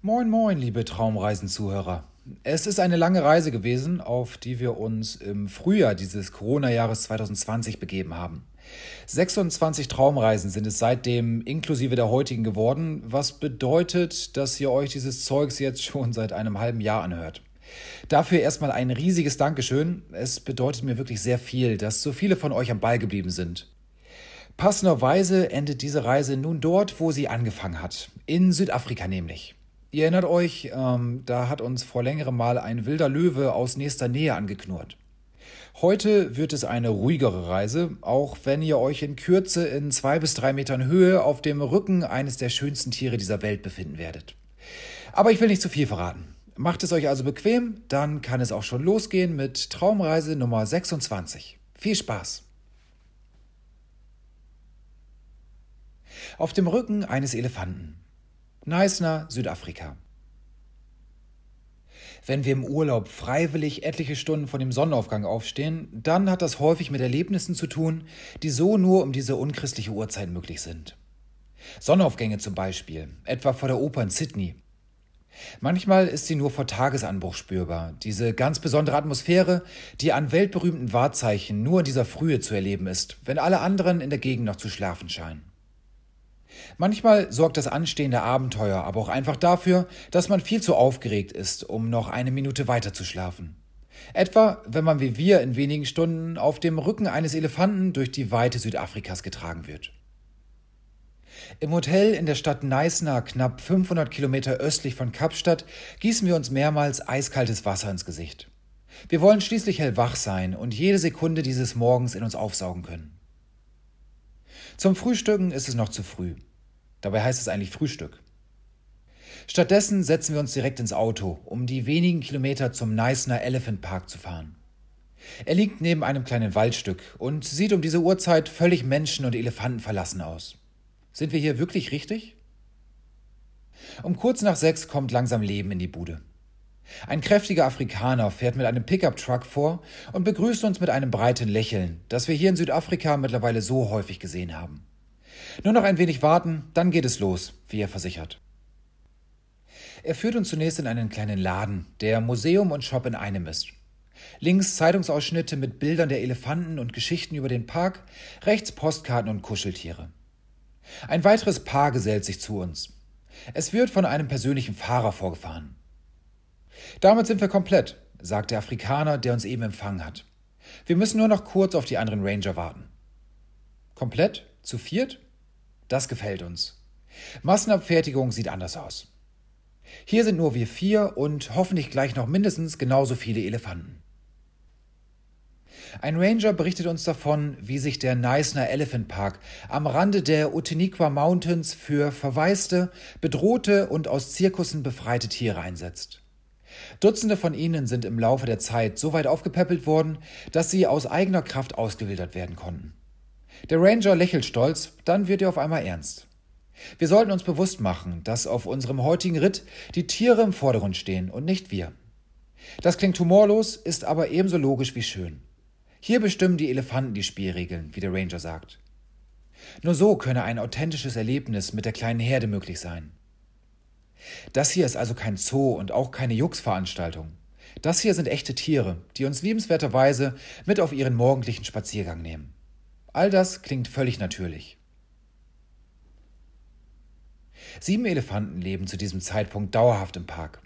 Moin, moin, liebe Traumreisenzuhörer. Es ist eine lange Reise gewesen, auf die wir uns im Frühjahr dieses Corona-Jahres 2020 begeben haben. 26 Traumreisen sind es seitdem inklusive der heutigen geworden, was bedeutet, dass ihr euch dieses Zeugs jetzt schon seit einem halben Jahr anhört. Dafür erstmal ein riesiges Dankeschön. Es bedeutet mir wirklich sehr viel, dass so viele von euch am Ball geblieben sind. Passenderweise endet diese Reise nun dort, wo sie angefangen hat. In Südafrika nämlich. Ihr erinnert euch, ähm, da hat uns vor längerem mal ein wilder Löwe aus nächster Nähe angeknurrt. Heute wird es eine ruhigere Reise, auch wenn ihr euch in Kürze in zwei bis drei Metern Höhe auf dem Rücken eines der schönsten Tiere dieser Welt befinden werdet. Aber ich will nicht zu viel verraten. Macht es euch also bequem, dann kann es auch schon losgehen mit Traumreise Nummer 26. Viel Spaß! Auf dem Rücken eines Elefanten. Neisner, Südafrika. Wenn wir im Urlaub freiwillig etliche Stunden vor dem Sonnenaufgang aufstehen, dann hat das häufig mit Erlebnissen zu tun, die so nur um diese unchristliche Uhrzeit möglich sind. Sonnenaufgänge zum Beispiel, etwa vor der Oper in Sydney, Manchmal ist sie nur vor Tagesanbruch spürbar, diese ganz besondere Atmosphäre, die an weltberühmten Wahrzeichen nur in dieser Frühe zu erleben ist, wenn alle anderen in der Gegend noch zu schlafen scheinen. Manchmal sorgt das anstehende Abenteuer aber auch einfach dafür, dass man viel zu aufgeregt ist, um noch eine Minute weiter zu schlafen. Etwa, wenn man wie wir in wenigen Stunden auf dem Rücken eines Elefanten durch die Weite Südafrikas getragen wird. Im Hotel in der Stadt Neisner, knapp 500 Kilometer östlich von Kapstadt, gießen wir uns mehrmals eiskaltes Wasser ins Gesicht. Wir wollen schließlich hellwach sein und jede Sekunde dieses Morgens in uns aufsaugen können. Zum Frühstücken ist es noch zu früh. Dabei heißt es eigentlich Frühstück. Stattdessen setzen wir uns direkt ins Auto, um die wenigen Kilometer zum Neisner Elephant Park zu fahren. Er liegt neben einem kleinen Waldstück und sieht um diese Uhrzeit völlig menschen- und elefantenverlassen aus. Sind wir hier wirklich richtig? Um kurz nach sechs kommt langsam Leben in die Bude. Ein kräftiger Afrikaner fährt mit einem Pickup-Truck vor und begrüßt uns mit einem breiten Lächeln, das wir hier in Südafrika mittlerweile so häufig gesehen haben. Nur noch ein wenig warten, dann geht es los, wie er versichert. Er führt uns zunächst in einen kleinen Laden, der Museum und Shop in einem ist. Links Zeitungsausschnitte mit Bildern der Elefanten und Geschichten über den Park, rechts Postkarten und Kuscheltiere. Ein weiteres Paar gesellt sich zu uns. Es wird von einem persönlichen Fahrer vorgefahren. Damit sind wir komplett, sagt der Afrikaner, der uns eben empfangen hat. Wir müssen nur noch kurz auf die anderen Ranger warten. Komplett? Zu viert? Das gefällt uns. Massenabfertigung sieht anders aus. Hier sind nur wir vier und hoffentlich gleich noch mindestens genauso viele Elefanten. Ein Ranger berichtet uns davon, wie sich der Neisner Elephant Park am Rande der Utiniqua Mountains für verwaiste, bedrohte und aus Zirkussen befreite Tiere einsetzt. Dutzende von ihnen sind im Laufe der Zeit so weit aufgepäppelt worden, dass sie aus eigener Kraft ausgewildert werden konnten. Der Ranger lächelt stolz, dann wird er auf einmal ernst. Wir sollten uns bewusst machen, dass auf unserem heutigen Ritt die Tiere im Vordergrund stehen und nicht wir. Das klingt humorlos, ist aber ebenso logisch wie schön. Hier bestimmen die Elefanten die Spielregeln, wie der Ranger sagt. Nur so könne ein authentisches Erlebnis mit der kleinen Herde möglich sein. Das hier ist also kein Zoo und auch keine Jux-Veranstaltung. Das hier sind echte Tiere, die uns liebenswerterweise mit auf ihren morgendlichen Spaziergang nehmen. All das klingt völlig natürlich. Sieben Elefanten leben zu diesem Zeitpunkt dauerhaft im Park.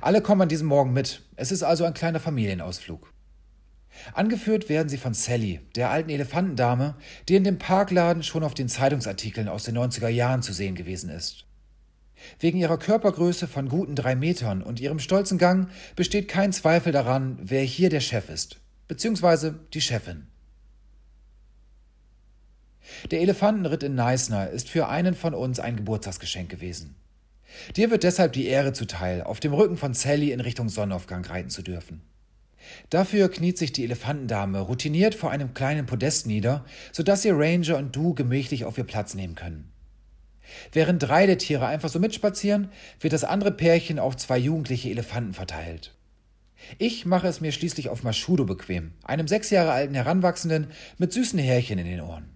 Alle kommen an diesem Morgen mit. Es ist also ein kleiner Familienausflug. Angeführt werden sie von Sally, der alten Elefantendame, die in dem Parkladen schon auf den Zeitungsartikeln aus den 90er Jahren zu sehen gewesen ist. Wegen ihrer Körpergröße von guten drei Metern und ihrem stolzen Gang besteht kein Zweifel daran, wer hier der Chef ist, beziehungsweise die Chefin. Der Elefantenritt in Neisner ist für einen von uns ein Geburtstagsgeschenk gewesen. Dir wird deshalb die Ehre zuteil, auf dem Rücken von Sally in Richtung Sonnenaufgang reiten zu dürfen. Dafür kniet sich die Elefantendame routiniert vor einem kleinen Podest nieder, sodass ihr Ranger und du gemächlich auf ihr Platz nehmen können. Während drei der Tiere einfach so mitspazieren, wird das andere Pärchen auf zwei jugendliche Elefanten verteilt. Ich mache es mir schließlich auf Maschudo bequem, einem sechs Jahre alten Heranwachsenden mit süßen Härchen in den Ohren.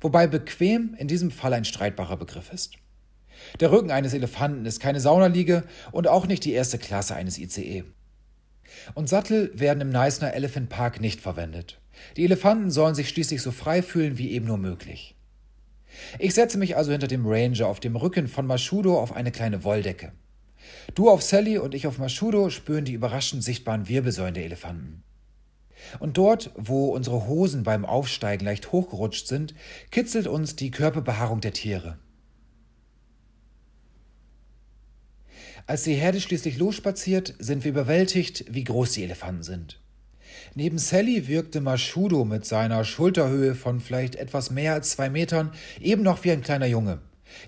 Wobei bequem in diesem Fall ein streitbarer Begriff ist. Der Rücken eines Elefanten ist keine Saunaliege und auch nicht die erste Klasse eines ICE. Und Sattel werden im Neisner Elephant Park nicht verwendet. Die Elefanten sollen sich schließlich so frei fühlen wie eben nur möglich. Ich setze mich also hinter dem Ranger auf dem Rücken von Mashudo auf eine kleine Wolldecke. Du auf Sally und ich auf Mashudo spüren die überraschend sichtbaren Wirbelsäulen der Elefanten. Und dort, wo unsere Hosen beim Aufsteigen leicht hochgerutscht sind, kitzelt uns die Körperbehaarung der Tiere. Als die Herde schließlich losspaziert, sind wir überwältigt, wie groß die Elefanten sind. Neben Sally wirkte Mashudo mit seiner Schulterhöhe von vielleicht etwas mehr als zwei Metern eben noch wie ein kleiner Junge.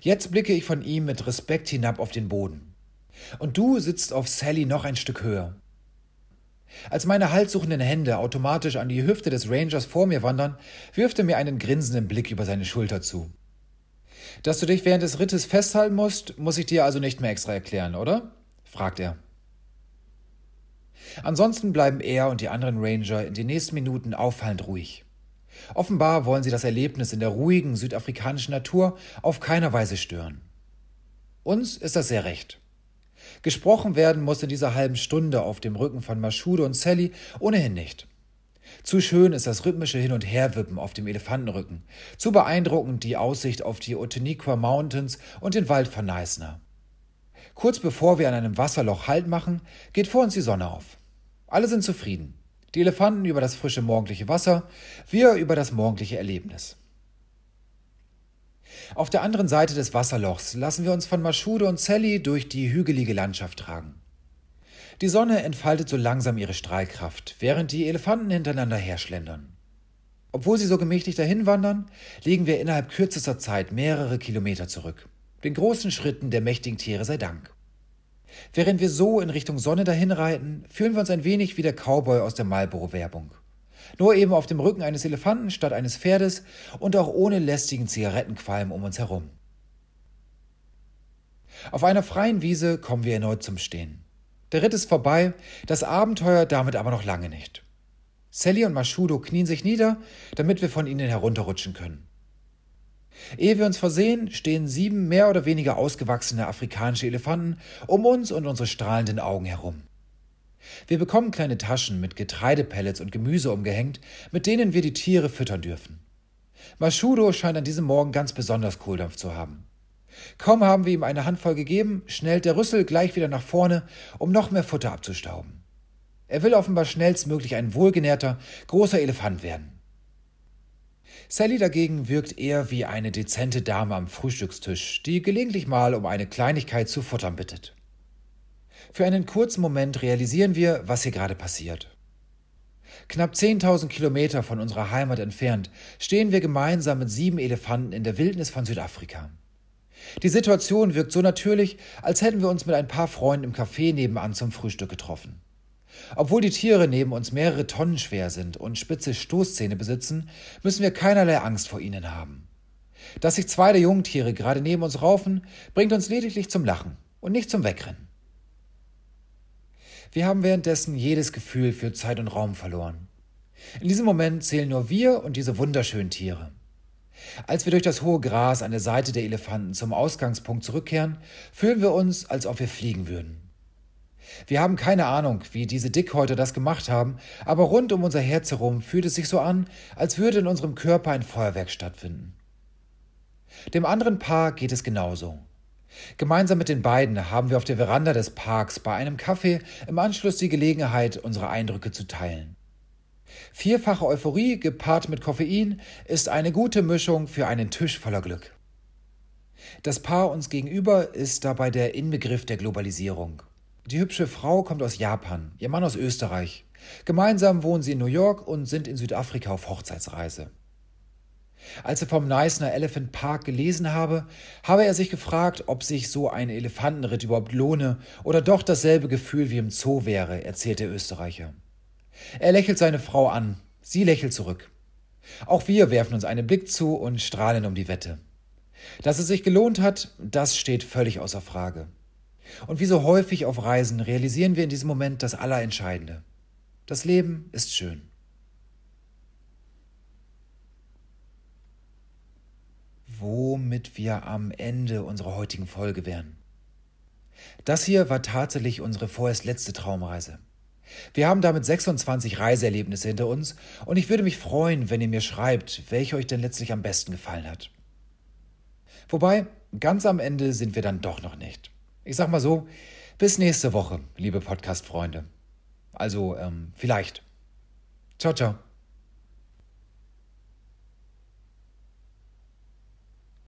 Jetzt blicke ich von ihm mit Respekt hinab auf den Boden. Und du sitzt auf Sally noch ein Stück höher. Als meine halssuchenden Hände automatisch an die Hüfte des Rangers vor mir wandern, wirft er mir einen grinsenden Blick über seine Schulter zu. Dass du dich während des Rittes festhalten musst, muss ich dir also nicht mehr extra erklären, oder? fragt er. Ansonsten bleiben er und die anderen Ranger in den nächsten Minuten auffallend ruhig. Offenbar wollen sie das Erlebnis in der ruhigen südafrikanischen Natur auf keiner Weise stören. Uns ist das sehr recht. Gesprochen werden muss in dieser halben Stunde auf dem Rücken von Maschude und Sally ohnehin nicht. Zu schön ist das rhythmische Hin- und Herwippen auf dem Elefantenrücken, zu beeindruckend die Aussicht auf die Oteniqua Mountains und den Wald von Neisner. Kurz bevor wir an einem Wasserloch Halt machen, geht vor uns die Sonne auf. Alle sind zufrieden. Die Elefanten über das frische morgendliche Wasser, wir über das morgendliche Erlebnis. Auf der anderen Seite des Wasserlochs lassen wir uns von Maschude und Sally durch die hügelige Landschaft tragen. Die Sonne entfaltet so langsam ihre Strahlkraft, während die Elefanten hintereinander herschlendern. Obwohl sie so gemächlich dahinwandern, legen wir innerhalb kürzester Zeit mehrere Kilometer zurück. Den großen Schritten der mächtigen Tiere sei Dank. Während wir so in Richtung Sonne dahinreiten, fühlen wir uns ein wenig wie der Cowboy aus der Marlboro-Werbung. Nur eben auf dem Rücken eines Elefanten statt eines Pferdes und auch ohne lästigen Zigarettenqualm um uns herum. Auf einer freien Wiese kommen wir erneut zum Stehen. Der Ritt ist vorbei, das Abenteuer damit aber noch lange nicht. Sally und Mashudo knien sich nieder, damit wir von ihnen herunterrutschen können. Ehe wir uns versehen, stehen sieben mehr oder weniger ausgewachsene afrikanische Elefanten um uns und unsere strahlenden Augen herum. Wir bekommen kleine Taschen mit Getreidepellets und Gemüse umgehängt, mit denen wir die Tiere füttern dürfen. Mashudo scheint an diesem Morgen ganz besonders Kohldampf zu haben. Kaum haben wir ihm eine Handvoll gegeben, schnellt der Rüssel gleich wieder nach vorne, um noch mehr Futter abzustauben. Er will offenbar schnellstmöglich ein wohlgenährter, großer Elefant werden. Sally dagegen wirkt eher wie eine dezente Dame am Frühstückstisch, die gelegentlich mal um eine Kleinigkeit zu futtern bittet. Für einen kurzen Moment realisieren wir, was hier gerade passiert. Knapp 10.000 Kilometer von unserer Heimat entfernt stehen wir gemeinsam mit sieben Elefanten in der Wildnis von Südafrika. Die Situation wirkt so natürlich, als hätten wir uns mit ein paar Freunden im Café nebenan zum Frühstück getroffen. Obwohl die Tiere neben uns mehrere Tonnen schwer sind und spitze Stoßzähne besitzen, müssen wir keinerlei Angst vor ihnen haben. Dass sich zwei der Jungtiere gerade neben uns raufen, bringt uns lediglich zum Lachen und nicht zum Wegrennen. Wir haben währenddessen jedes Gefühl für Zeit und Raum verloren. In diesem Moment zählen nur wir und diese wunderschönen Tiere. Als wir durch das hohe Gras an der Seite der Elefanten zum Ausgangspunkt zurückkehren, fühlen wir uns, als ob wir fliegen würden. Wir haben keine Ahnung, wie diese Dickhäuter das gemacht haben, aber rund um unser Herz herum fühlt es sich so an, als würde in unserem Körper ein Feuerwerk stattfinden. Dem anderen Paar geht es genauso. Gemeinsam mit den beiden haben wir auf der Veranda des Parks bei einem Kaffee im Anschluss die Gelegenheit, unsere Eindrücke zu teilen. Vierfache Euphorie gepaart mit Koffein ist eine gute Mischung für einen Tisch voller Glück. Das Paar uns gegenüber ist dabei der Inbegriff der Globalisierung. Die hübsche Frau kommt aus Japan, ihr Mann aus Österreich. Gemeinsam wohnen sie in New York und sind in Südafrika auf Hochzeitsreise. Als er vom Neisner Elephant Park gelesen habe, habe er sich gefragt, ob sich so ein Elefantenritt überhaupt lohne oder doch dasselbe Gefühl wie im Zoo wäre, erzählt der Österreicher. Er lächelt seine Frau an, sie lächelt zurück. Auch wir werfen uns einen Blick zu und strahlen um die Wette. Dass es sich gelohnt hat, das steht völlig außer Frage. Und wie so häufig auf Reisen realisieren wir in diesem Moment das Allerentscheidende. Das Leben ist schön. womit wir am Ende unserer heutigen Folge wären. Das hier war tatsächlich unsere vorerst letzte Traumreise. Wir haben damit 26 Reiseerlebnisse hinter uns und ich würde mich freuen, wenn ihr mir schreibt, welche euch denn letztlich am besten gefallen hat. Wobei, ganz am Ende sind wir dann doch noch nicht. Ich sag mal so, bis nächste Woche, liebe Podcast-Freunde. Also, ähm, vielleicht. Ciao, ciao.